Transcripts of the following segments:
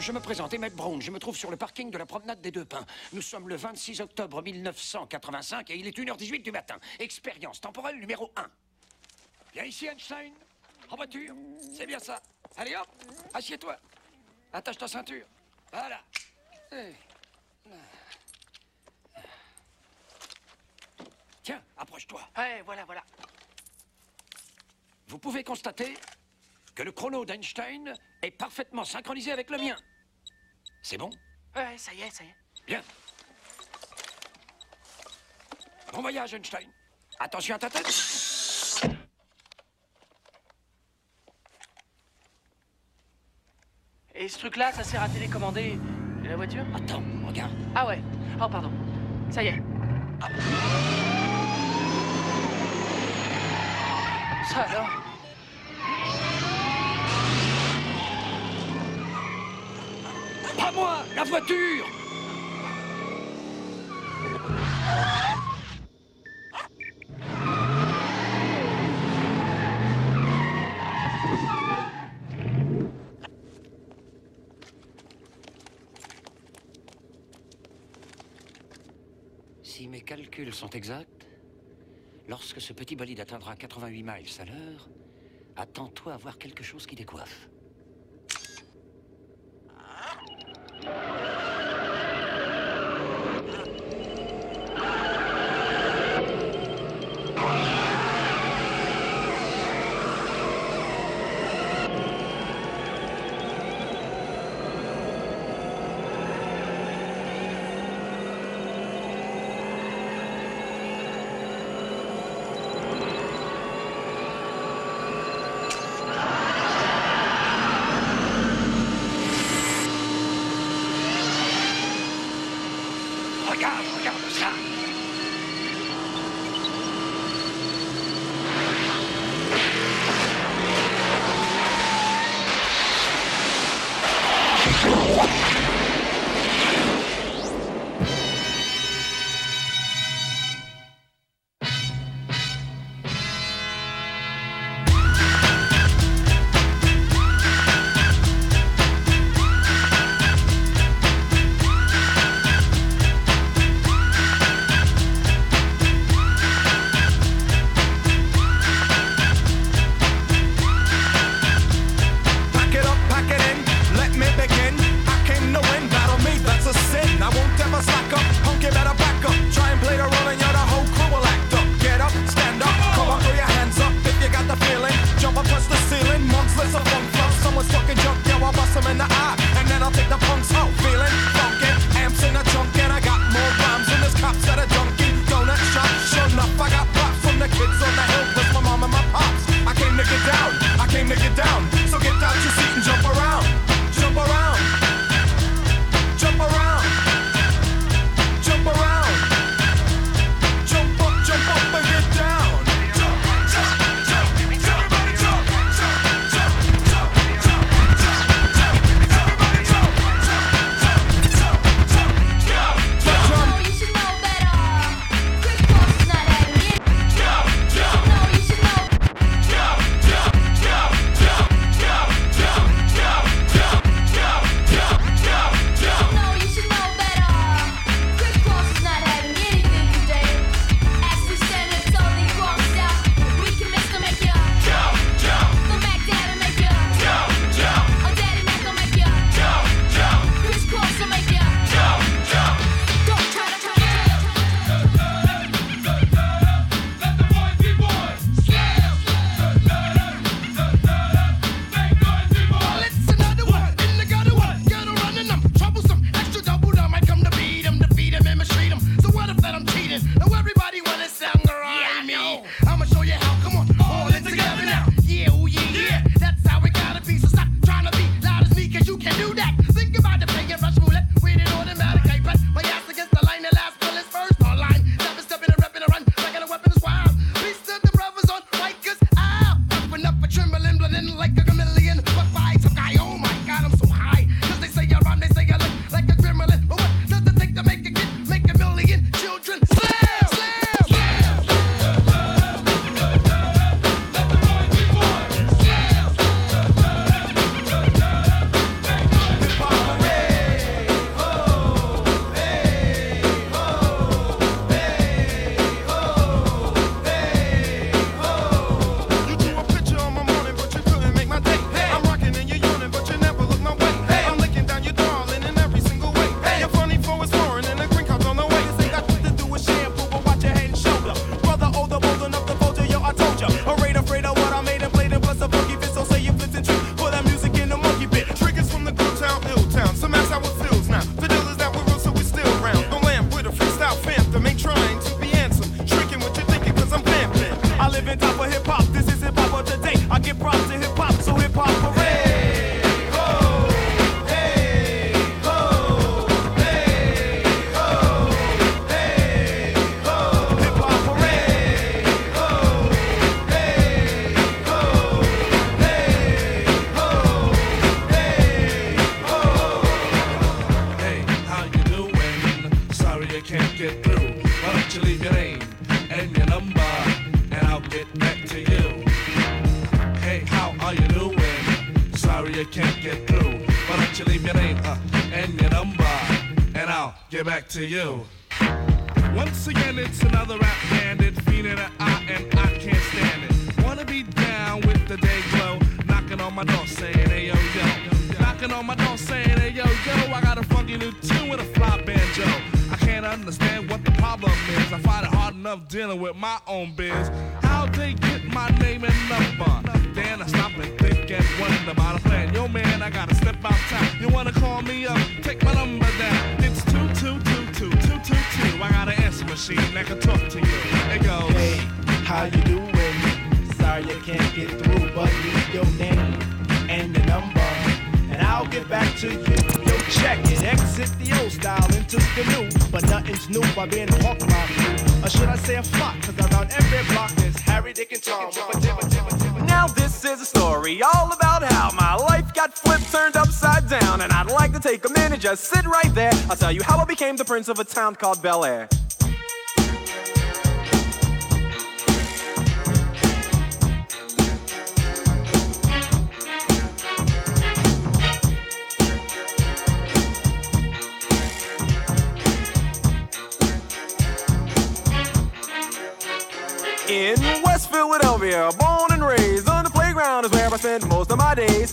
je me présente, Emmett Brown. Je me trouve sur le parking de la promenade des Deux Pins. Nous sommes le 26 octobre 1985 et il est 1h18 du matin. Expérience temporelle numéro 1. Viens ici, Einstein. En voiture. C'est bien ça. Allez hop, assieds-toi. Attache ta ceinture. Voilà. Eh. Tiens, approche-toi. Ouais, voilà, voilà. Vous pouvez constater que le chrono d'Einstein est parfaitement synchronisé avec le mien. C'est bon? Ouais, ça y est, ça y est. Bien. Bon voyage, Einstein. Attention à ta tête. Et ce truc-là, ça sert à télécommander la voiture? Attends, regarde. Ah ouais. Oh, pardon. Ça y est. Ça alors? La voiture Si mes calculs sont exacts, lorsque ce petit bolide atteindra 88 miles à l'heure, attends-toi à voir quelque chose qui décoiffe. Thank you. Into the new, but nothing's new by being hawked by few. Or should I say a flock? Cause around every block there's Harry, Dick, and Tom. Now this is a story all about how my life got flipped, turned upside down, and I'd like to take a minute, just sit right there. I'll tell you how I became the prince of a town called Bel Air. In West Philadelphia, born and raised on the playground is where I spent most of my days.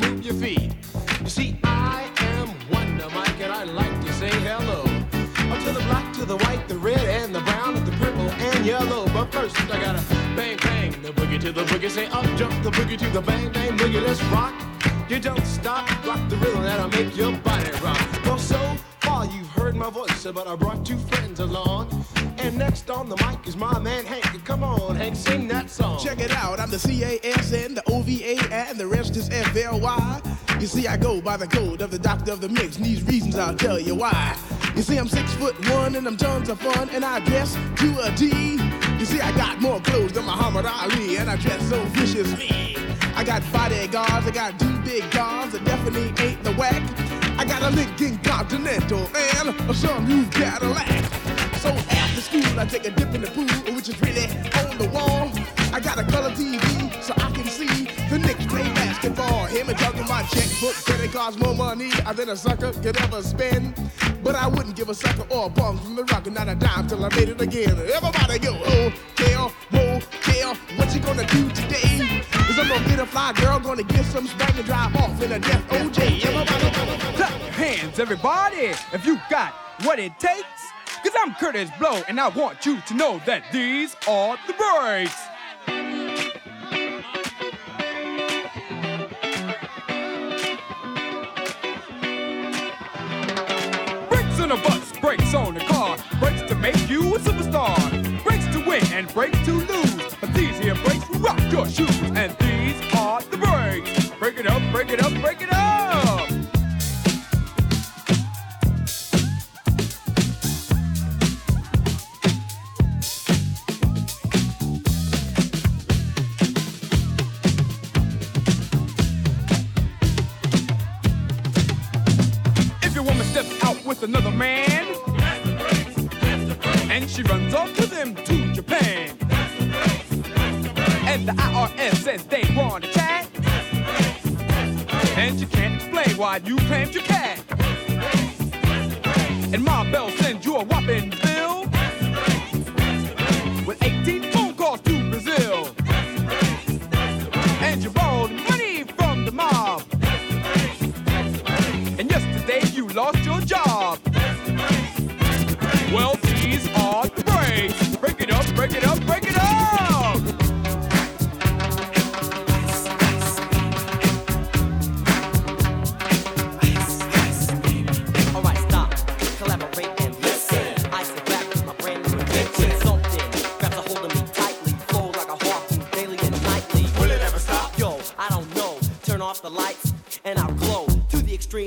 but I brought two friends along. And next on the mic is my man Hank. Come on, Hank, sing that song. Check it out, I'm the C-A-S-N, the O-V-A, and the rest is F-L-Y. You see, I go by the code of the doctor of the mix, and these reasons I'll tell you why. You see, I'm six foot one and I'm tons of fun, and I dress to a D. You see, I got more clothes than Muhammad Ali, and I dress so viciously. I got bodyguards, I got two big cars that definitely ain't the whack. I got a Lincoln Continental and a some new Cadillac. So after school, I take a dip in the pool, which is really on the wall. I got a color TV so I can see the Knicks play basketball. Him and talking my checkbook, said it costs more money than a sucker could ever spend. But I wouldn't give a sucker or a bum from the rock and not a dime till I made it again. Everybody go, oh, hotel, motel, what you gonna do today? Is I'm gonna get a fly girl, gonna get some spank and drive off in a death OJ. Clap your hands, everybody, if you got what it takes. Cause I'm Curtis Blow, and I want you to know that these are the breaks. Brakes on a bus, brakes on a car, brakes to make you a superstar, brakes to win and brakes to lose. Your shoes, and these are the breaks. Break it up, break it up, break it up. They chat, and you can't explain why you claimed your cat, and my Bell sends you a whopping bill. With 18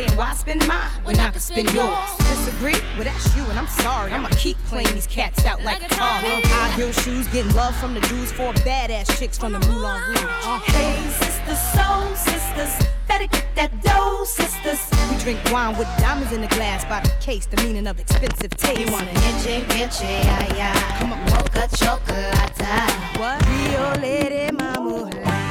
saying, why spend mine when I can spend yours? Disagree? Well, that's you, and I'm sorry. I'ma keep playing these cats out like a car. High heel shoes, getting love from the dudes, four badass chicks from the Moulin ah. Rouge. Hey, sisters, soul sisters, better get that dough, sisters. We drink wine with diamonds in the glass by the case, the meaning of expensive taste. You want an inche, inche, ay, ay. Come on, mocha chocolate. What? Rio Lady Mama.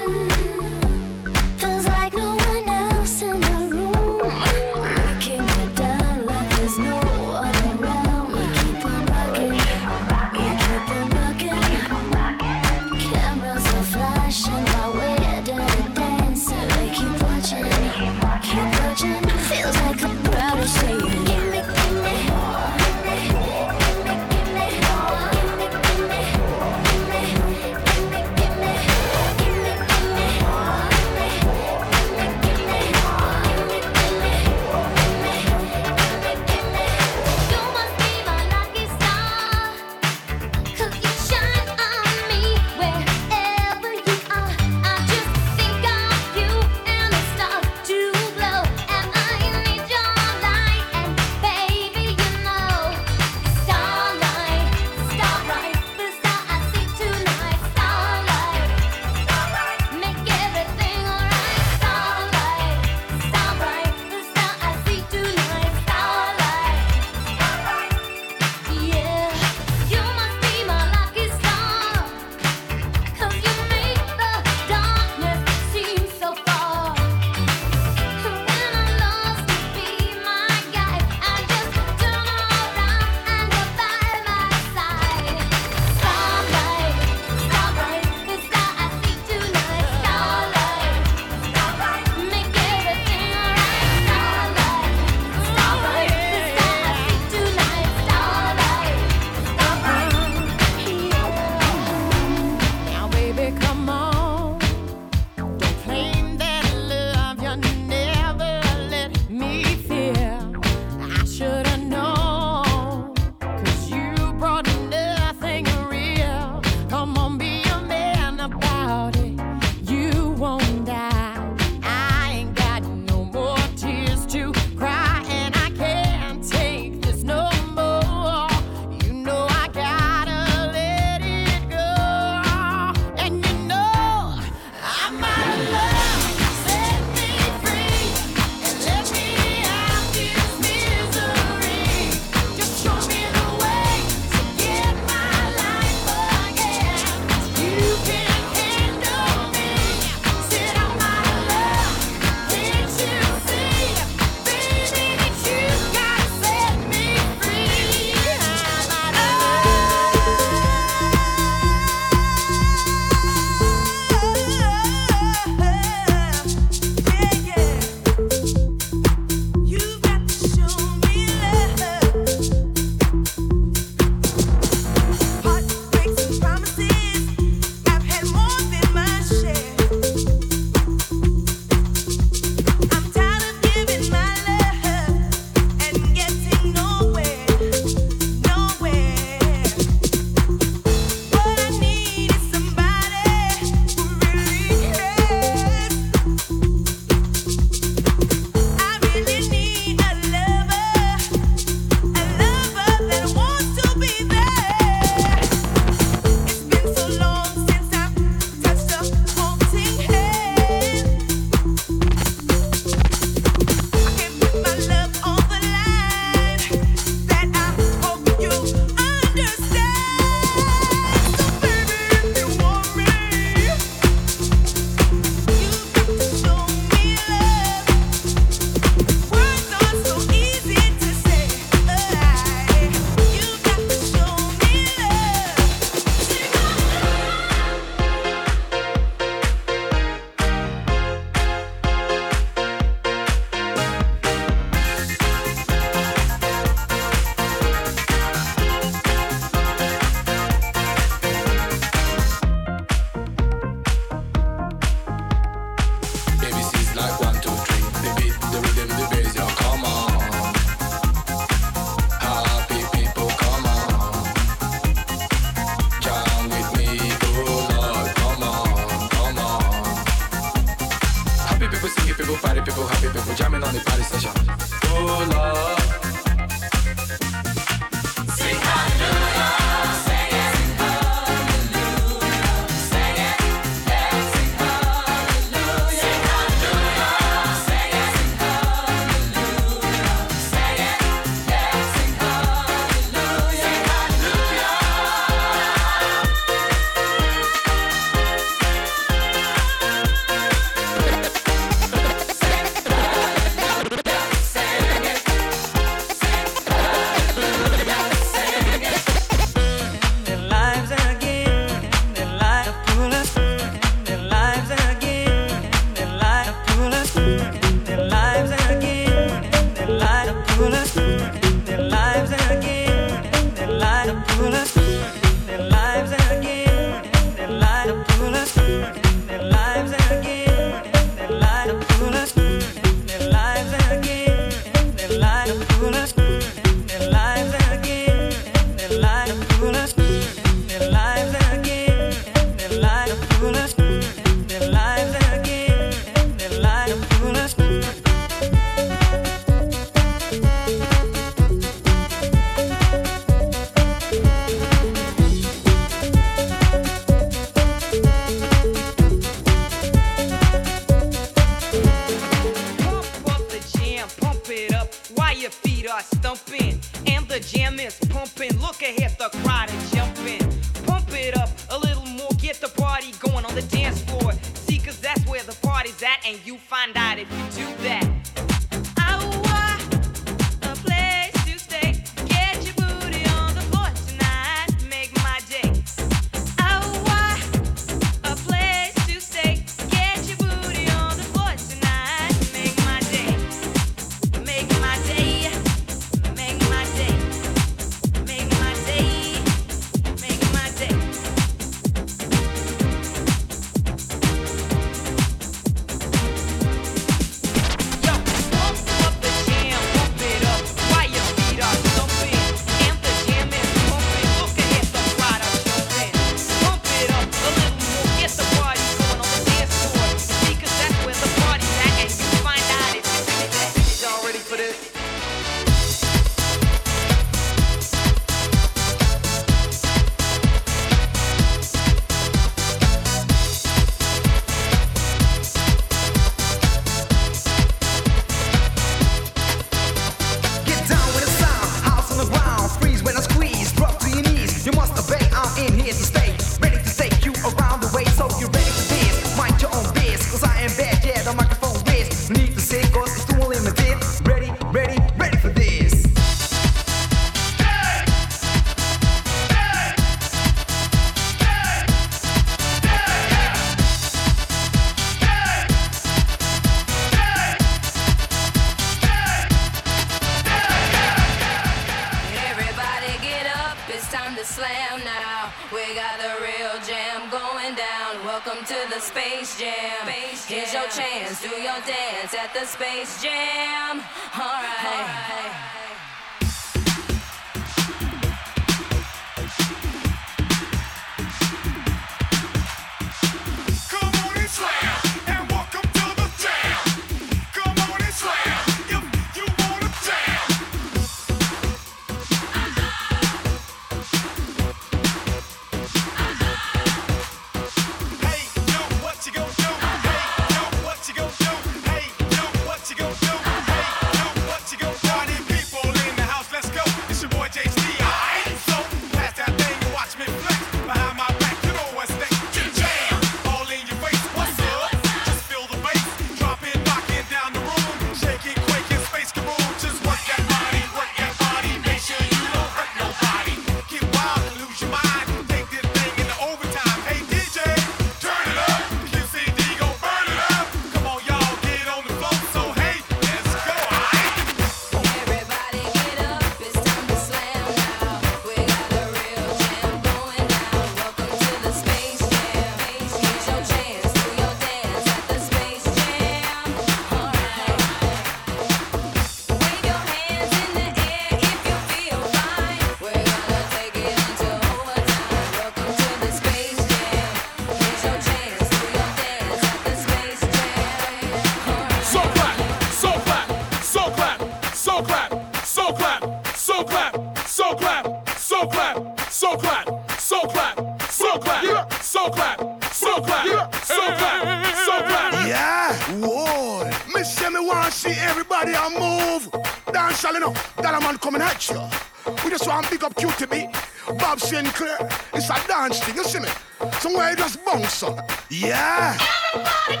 Yeah. Everybody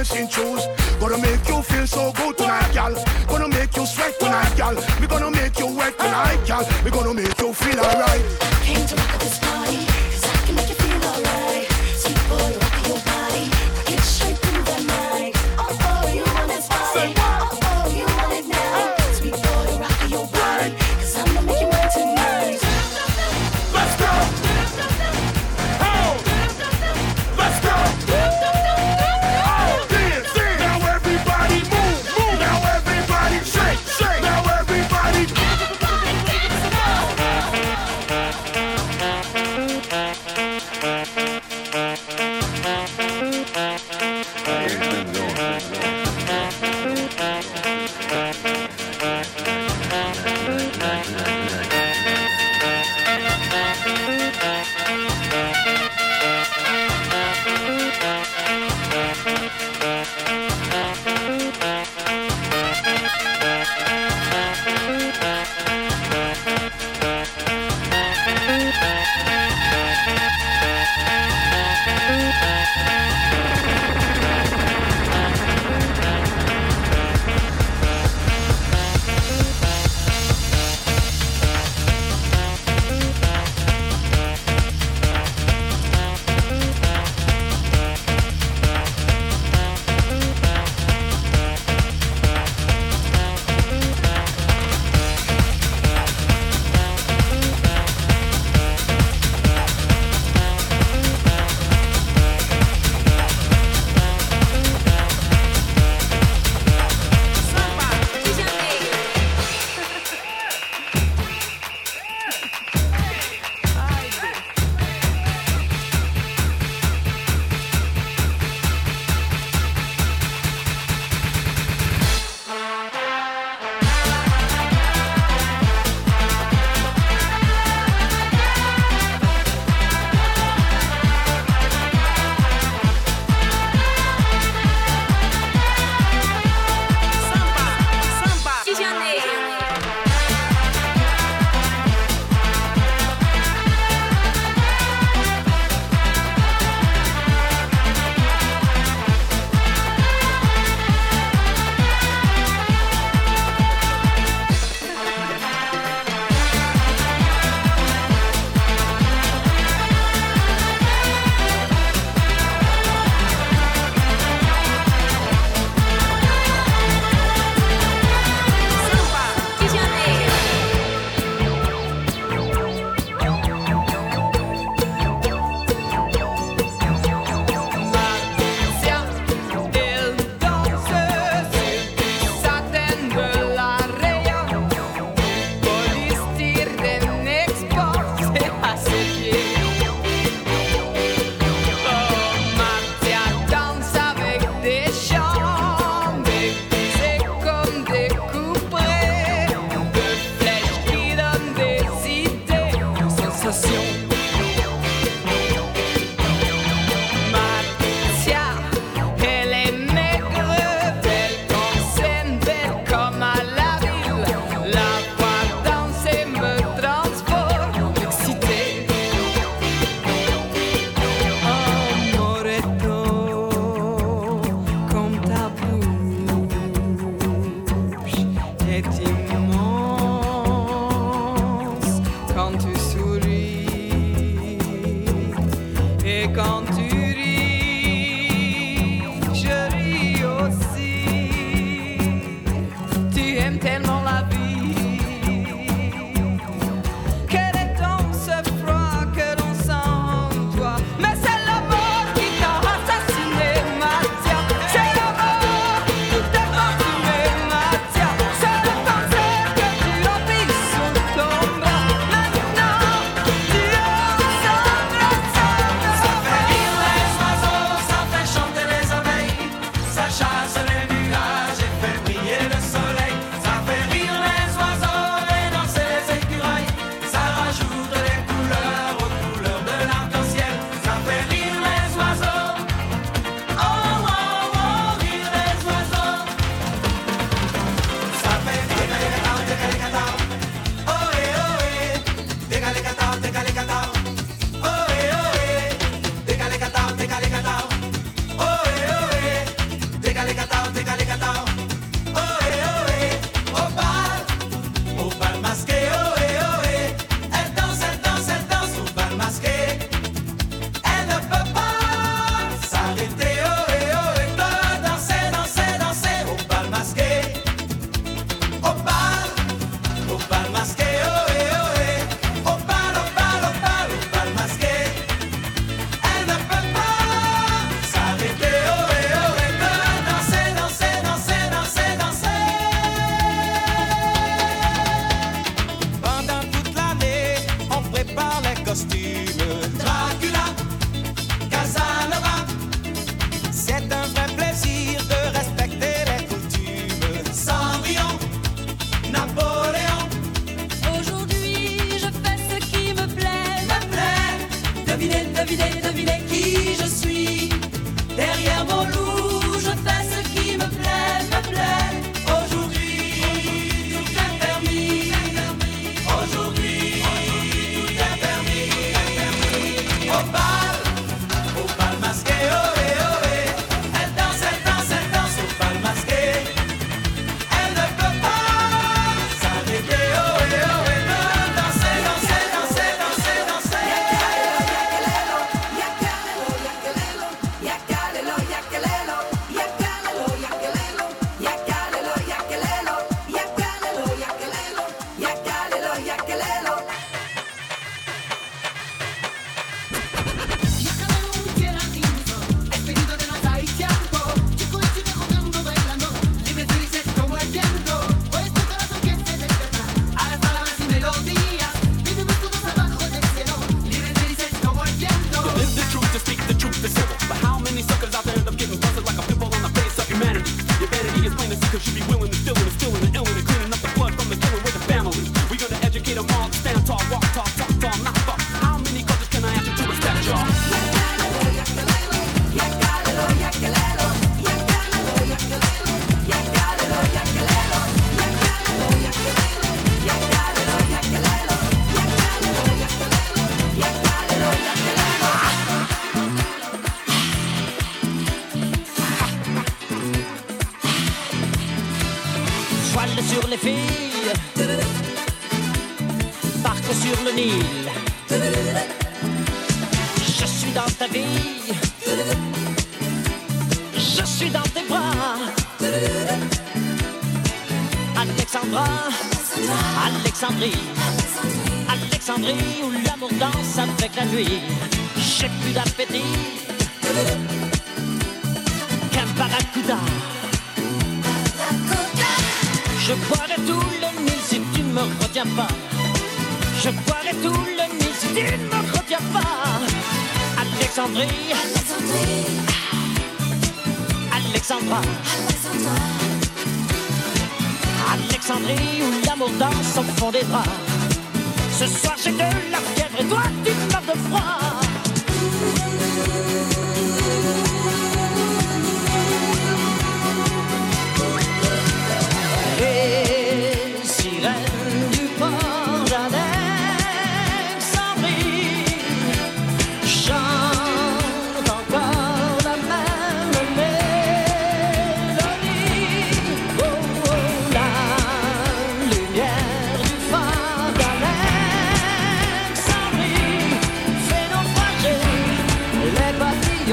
dancing shoes. Gonna make you feel so good tonight, gal. Gonna make you sweat tonight, gal. We gonna make you wet tonight, gal. We gonna make you feel alright.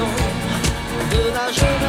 De la jeunesse.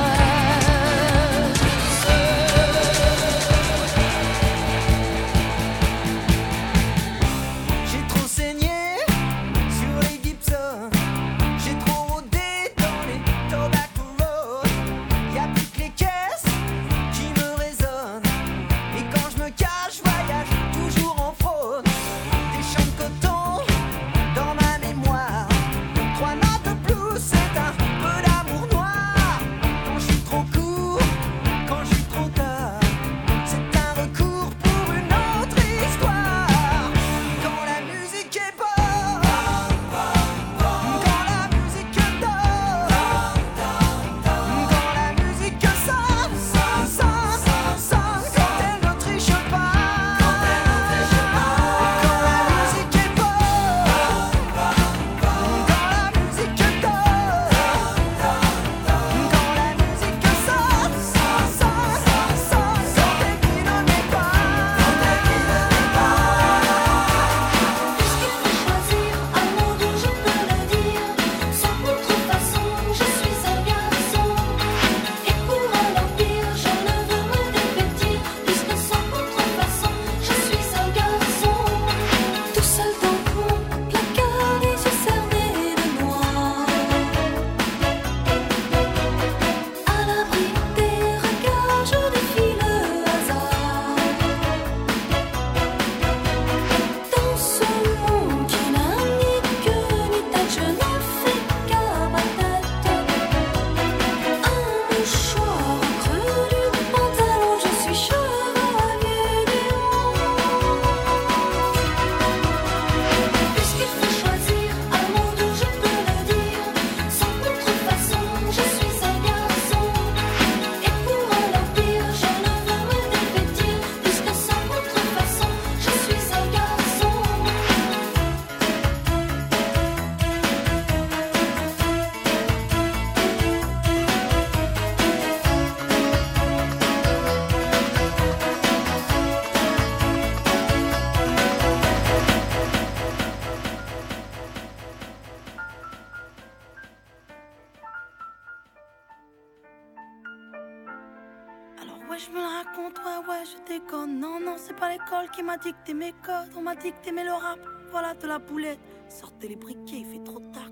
M'a dicté mais le rap, voilà de la boulette. Sortez les briquets, il fait trop tard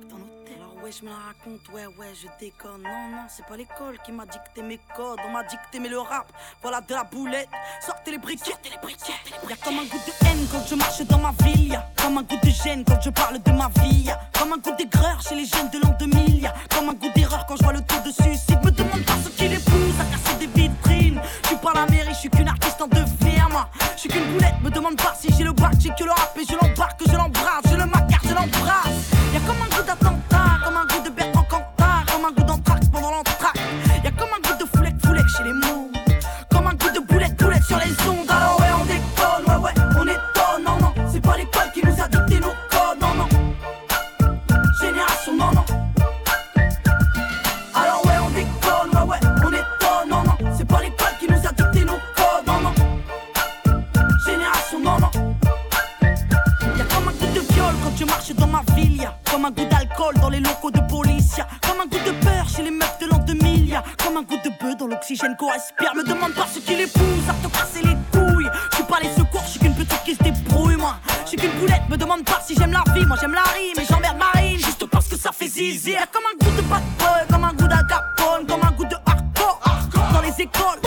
ouais je me la raconte, ouais ouais je déconne. Non non c'est pas l'école qui m'a dicté mes codes. On m'a dicté mais le rap, voilà de la boulette. Sortez les briquets, sortez les briquets Y'a comme un goût de haine quand je marche dans ma ville. Comme un goût de gêne quand je parle de ma vie. Comme un goût d'aigreur chez les jeunes de l'an 2000 Y'a comme un goût d'erreur quand je vois le taux de suicide. Me demande pas ce qui les pousse à casser des vitrines. Je suis pas la mairie, je suis qu'une artiste en devenir moi. Je suis qu'une boulette, me demande pas si j'ai le bac J'ai que le rap et je l'embarque, je l'embrasse. Je le macar, je l'embrasse. Y'a comme un goût d'attentat, Alors ouais on déconne, ouais ouais on étonne Non non, c'est pas l'école qui nous a dicté nos codes Non non, génération non non. Alors ouais on déconne, ouais ouais on étonne, non non. C'est pas l'école qui nous a dicté nos codes, non non. Génération non non. Y'a comme un goût je marche dans ma ville, y'a comme un goût d'alcool dans les locaux de police, y'a comme un goût de peur chez les meufs goût de bœuf dans l'oxygène qu'on respire. Me demande pas ce qui les pousse à te casser les couilles. Je suis pas les secours, je suis qu'une petite qui se débrouille, moi. Je suis qu'une poulette, me demande pas si j'aime la vie, moi j'aime la rime et j'emmerde Marine juste parce que ça fait zizi. Y'a comme un goût de bad boy, comme un goût d'Al Capone, comme un goût de hardcore dans les écoles.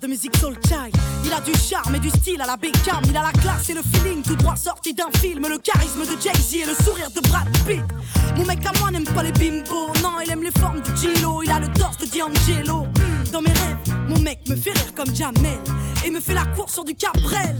De musique soul child. Il a du charme et du style à la Beckham. Il a la classe et le feeling tout droit sorti d'un film. Le charisme de Jay-Z et le sourire de Brad Pitt. Mon mec à moi n'aime pas les bimbos. Non, il aime les formes du Gilo. Il a le torse de D'Angelo. Dans mes rêves, mon mec me fait rire comme Jamel. Et me fait la course sur du Cabrel.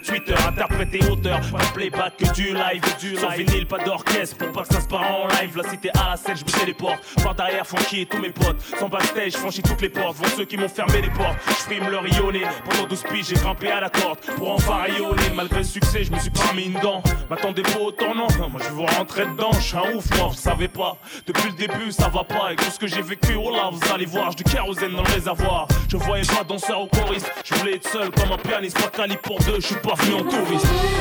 between Interpréter auteur, pas de playback que du live. Du Sans vinyle, pas d'orchestre pour pas que ça se part en live. La cité à la scène, je me téléporte. Par derrière, et tous mes potes. Sans backstage, franchis toutes les portes. Vont ceux qui m'ont fermé les portes. Je frime le rayonné. Pendant 12 piges, j'ai grimpé à la corde pour enfin rayonner. Malgré le succès, je me suis pas mis une dent. M'attendez pas autant, non. Moi, je veux rentrer dedans. Je suis un ouf, moi, vous savez pas. Depuis le début, ça va pas. Et tout ce que j'ai vécu, oh là, vous allez voir. J'ai du kérosène dans le réservoir. Je voyais pas danseur ou choriste. Je voulais être seul comme un pianiste. Pas cali pour deux, je suis pas venu en touriste. movies.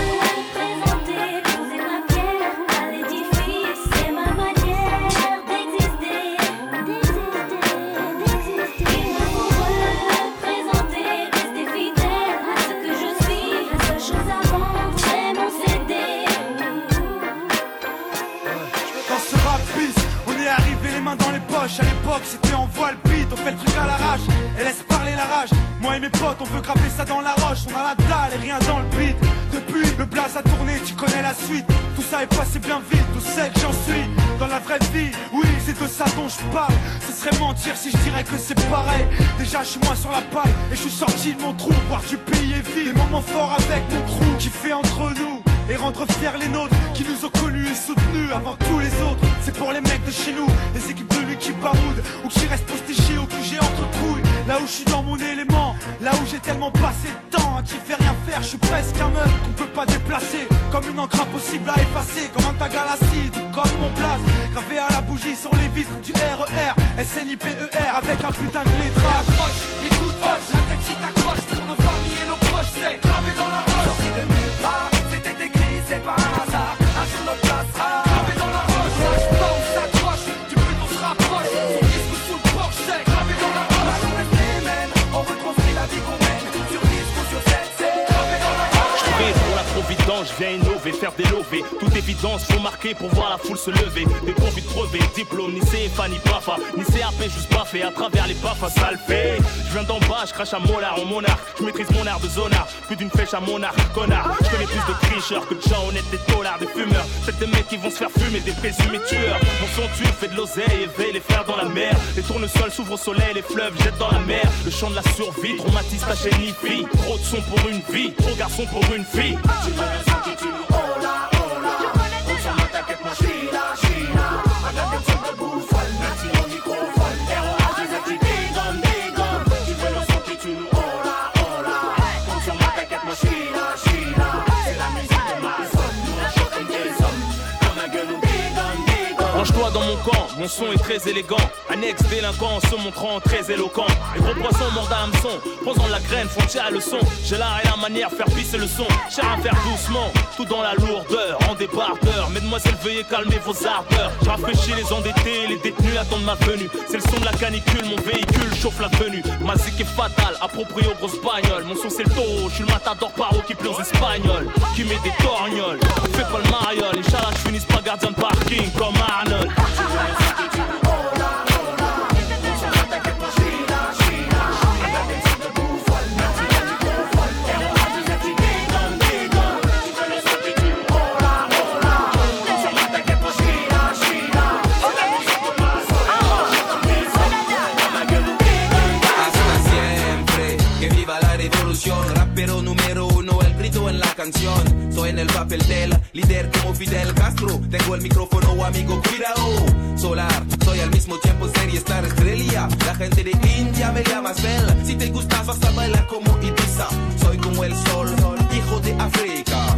L'époque, en voile beat, on fait le truc à l'arrache et laisse parler la village. Moi et mes potes, on veut graver ça dans la roche. On a la dalle et rien dans le beat. Depuis, le blaze a tourné, tu connais la suite. Tout ça est passé bien vite, tout sais que j'en suis. Dans la vraie vie, oui, c'est de ça dont je parle. Ce serait mentir si je dirais que c'est pareil. Déjà, je suis moins sur la paille et je suis sorti de mon trou. Voir du pays et vie. Des moments forts avec mon crew qui fait entre nous. Et rendre fiers les nôtres qui nous ont connus et soutenus avant tous les autres. C'est pour les mecs de chez nous, les équipes de l'équipe baroud ou qui restent postichés ou que j'ai entre couilles. Là où je suis dans mon élément, là où j'ai tellement passé de temps à qui fait rien faire, je suis presque un meuf qu'on peut pas déplacer. Comme une encre impossible à effacer, comme un tag à l'acide ou comme mon place. Gravé à la bougie sur les vitres du RER, SNIPER avec un putain de lettrage. De poche, la tête qui t'accroche pour nos familles et nos proches, c'est gravé dans la roche. James. Faire des lovés. Toute évidence, faut marquer pour voir la foule se lever. Des convites crevés, diplôme, ni CFA, ni PAFA, ni CAP, juste baffé à travers les baffes, ça fait. Je viens d'en bas, je crache à molar en monarque. Je maîtrise mon art de zonard, plus d'une flèche à monarque, connard. Je connais plus de tricheurs que de gens honnêtes, des dollars, des fumeurs. C'est des mecs qui vont se faire fumer, des présumés tueurs. Mon son tue, fait de l'oseille, éveille les frères dans la mer. Les tournesols s'ouvrent au soleil, les fleuves jettent dans la mer. Le chant de la survie, traumatise ta chaîne fille. Trop de son pour une vie, trop garçon pour une fille. Mon son est très élégant. Un ex-délinquant se montrant très éloquent. Les gros poissons mordent à hameçon, posant la graine, font à le son. J'ai l'art et la manière, faire pisser le son. Cher à faire doucement, tout dans la lourdeur, en débardeur. Mesdemoiselles, veuillez calmer vos ardeurs. Je rafraîchis les endettés, les détenus attendent ma venue. C'est le son de la canicule, mon véhicule chauffe la venue. Ma zik est fatale, approprié aux grosses bagnoles. Mon son c'est le taureau, je suis le matador paro qui plaît aux espagnols. Qui met des torgnoles, fais pas le mariole. Inch'Allah, je finisse pas gardien de parking comme Arnold. Soy en el papel del líder como Fidel Castro. Tengo el micrófono, amigo, cuidado. Solar, soy al mismo tiempo serie star estrella. La gente de India me llama Bell. Si te gustas, vas a bailar como Ibiza. Soy como el sol, hijo de África.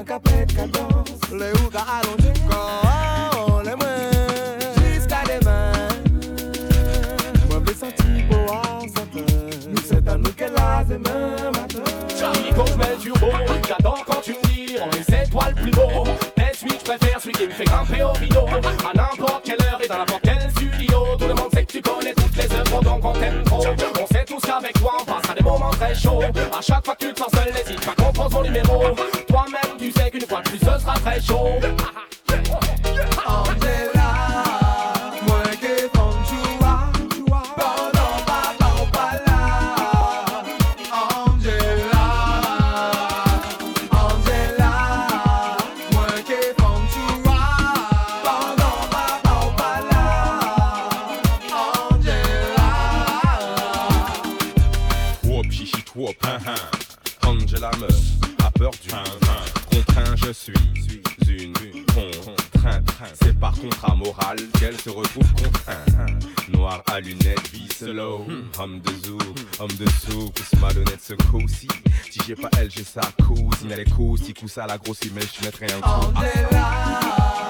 Mwen ka pet ka dans Le ou ka alonje kon Le mwen. Jiska deman Mwen vle santi pou an satan Nou se tan nou ke la zeman matin Charlie J'adore quand tu me dis On est les étoiles plus beau Mais celui que je préfère Celui qui me fait grimper au rideau. À n'importe quelle heure et dans n'importe quel studio Tout le monde sait que tu connais toutes les œuvres Donc on t'aime trop. On sait tous qu'avec toi On passera des moments très chauds. À chaque fois que tu te sens seul N'hésite pas qu'on prend ton numéro tu sais qu'une fois de plus Ce sera très chaud qu'elle se retrouve contrainte. Noir à lunettes, vie slow, homme de zoo, homme de sou, pousse malhonnête ce coup-ci. Si j'ai pas elle, j'ai sa cousine, elle est coussi, coup ça la grosse mais je mettrai un coup.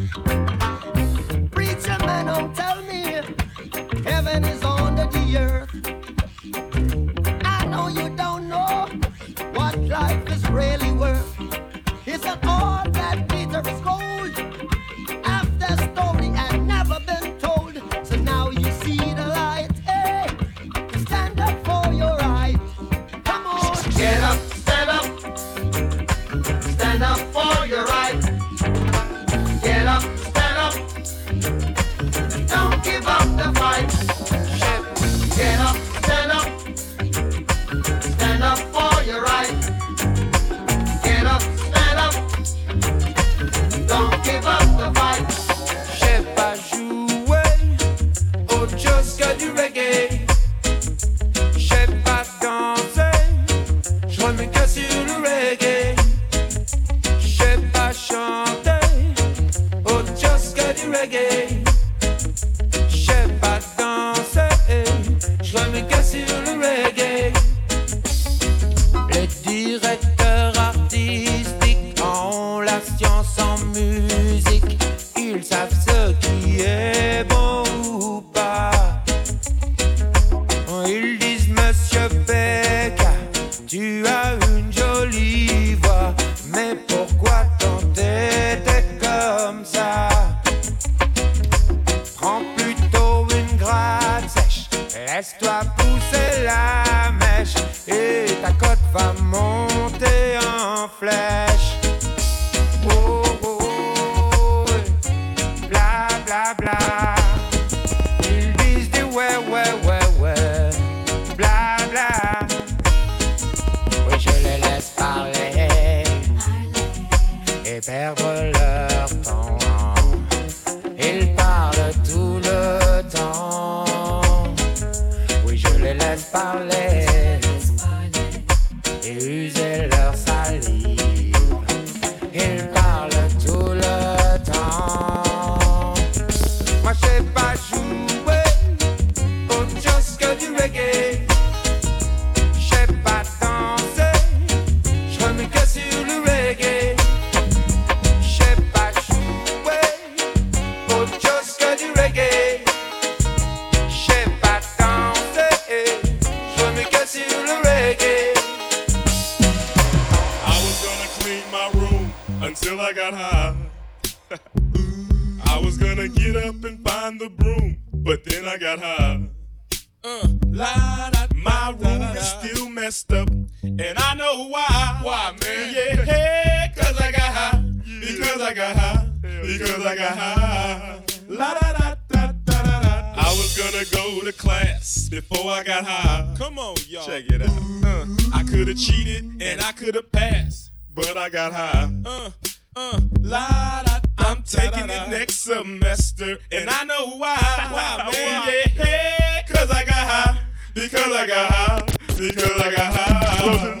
really Nicolagaha, Nicolagaha.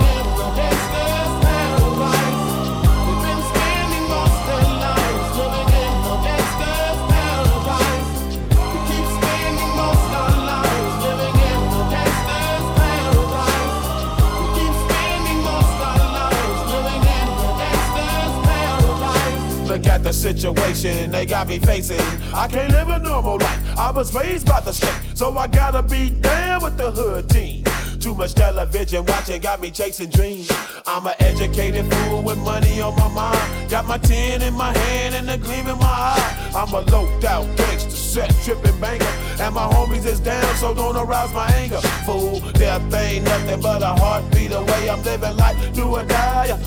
Situation they got me facing. I can't live a normal life. I was raised by the street, so I gotta be down with the hood team. Too much television watching got me chasing dreams. I'm an educated fool with money on my mind. Got my tin in my hand and a gleam in my eye. I'm a loped out gangster, set tripping banger. And my homies is down, so don't arouse my anger. Fool, death ain't nothing but a heartbeat away. I'm living life, do or die.